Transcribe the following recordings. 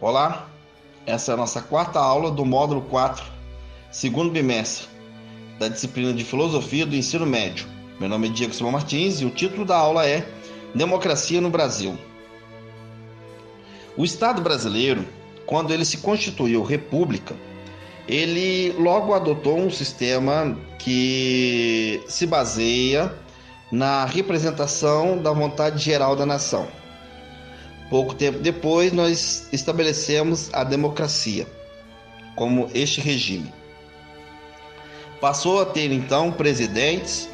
Olá, essa é a nossa quarta aula do módulo 4, segundo bimestre, da disciplina de Filosofia do Ensino Médio. Meu nome é Diego Simão Martins e o título da aula é Democracia no Brasil. O Estado brasileiro, quando ele se constituiu república, ele logo adotou um sistema que se baseia na representação da vontade geral da nação. Pouco tempo depois, nós estabelecemos a democracia como este regime. Passou a ter então presidentes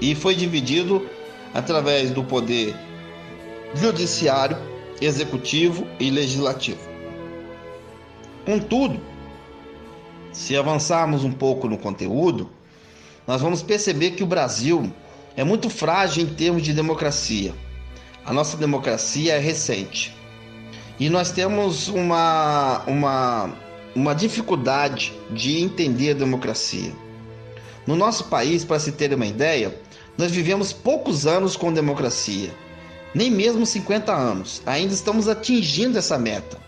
e foi dividido através do poder judiciário, executivo e legislativo. Contudo, se avançarmos um pouco no conteúdo, nós vamos perceber que o Brasil é muito frágil em termos de democracia a nossa democracia é recente. E nós temos uma, uma, uma dificuldade de entender a democracia. No nosso país, para se ter uma ideia, nós vivemos poucos anos com democracia, nem mesmo 50 anos. Ainda estamos atingindo essa meta.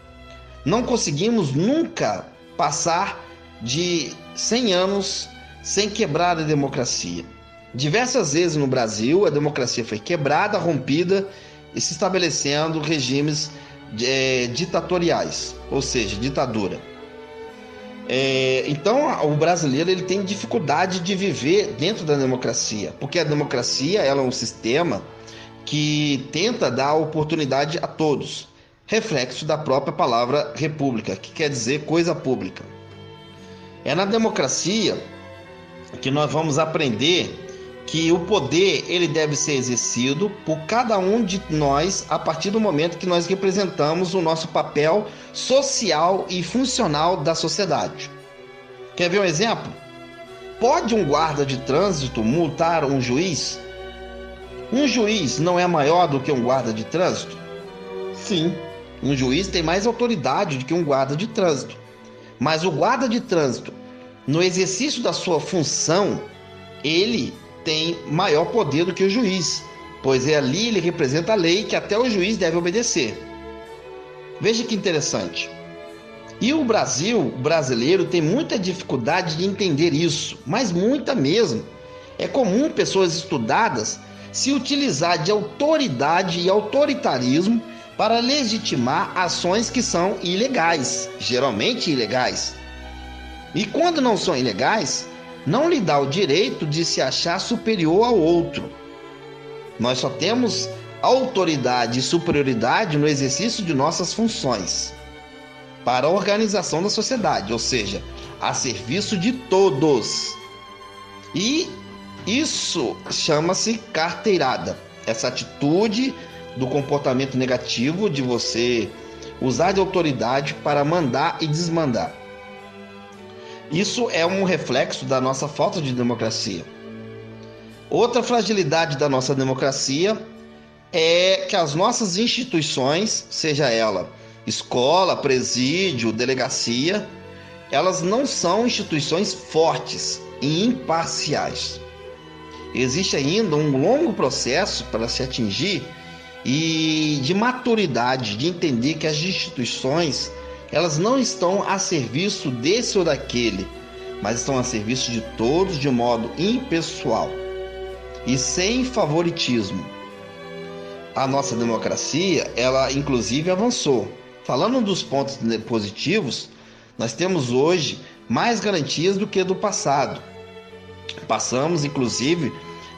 Não conseguimos nunca passar de 100 anos sem quebrar a democracia. Diversas vezes no Brasil, a democracia foi quebrada, rompida e se estabelecendo regimes é, ditatoriais, ou seja, ditadura. É, então, o brasileiro ele tem dificuldade de viver dentro da democracia, porque a democracia ela é um sistema que tenta dar oportunidade a todos, reflexo da própria palavra república, que quer dizer coisa pública. É na democracia que nós vamos aprender que o poder ele deve ser exercido por cada um de nós a partir do momento que nós representamos o nosso papel social e funcional da sociedade. Quer ver um exemplo? Pode um guarda de trânsito multar um juiz? Um juiz não é maior do que um guarda de trânsito? Sim, um juiz tem mais autoridade do que um guarda de trânsito. Mas o guarda de trânsito, no exercício da sua função, ele tem maior poder do que o juiz, pois é ali ele representa a lei que até o juiz deve obedecer. Veja que interessante. E o Brasil, o brasileiro, tem muita dificuldade de entender isso, mas muita mesmo. É comum pessoas estudadas se utilizar de autoridade e autoritarismo para legitimar ações que são ilegais, geralmente ilegais. E quando não são ilegais, não lhe dá o direito de se achar superior ao outro. Nós só temos autoridade e superioridade no exercício de nossas funções para a organização da sociedade, ou seja, a serviço de todos. E isso chama-se carteirada. Essa atitude do comportamento negativo de você usar de autoridade para mandar e desmandar. Isso é um reflexo da nossa falta de democracia. Outra fragilidade da nossa democracia é que as nossas instituições, seja ela escola, presídio, delegacia, elas não são instituições fortes e imparciais. Existe ainda um longo processo para se atingir e de maturidade, de entender que as instituições elas não estão a serviço desse ou daquele, mas estão a serviço de todos de modo impessoal e sem favoritismo. A nossa democracia, ela inclusive avançou. Falando dos pontos positivos, nós temos hoje mais garantias do que do passado. Passamos, inclusive,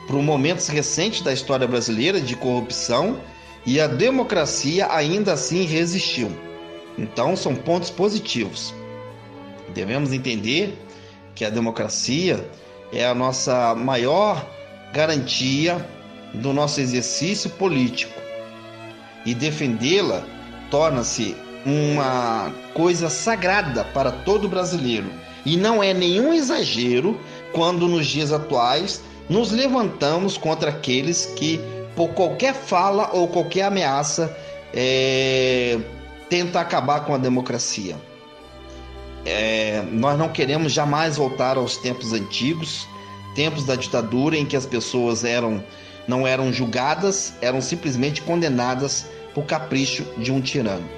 por momentos recentes da história brasileira de corrupção e a democracia ainda assim resistiu. Então, são pontos positivos. Devemos entender que a democracia é a nossa maior garantia do nosso exercício político. E defendê-la torna-se uma coisa sagrada para todo brasileiro. E não é nenhum exagero quando, nos dias atuais, nos levantamos contra aqueles que, por qualquer fala ou qualquer ameaça, é, tenta acabar com a democracia. É, nós não queremos jamais voltar aos tempos antigos, tempos da ditadura em que as pessoas eram não eram julgadas, eram simplesmente condenadas por capricho de um tirano.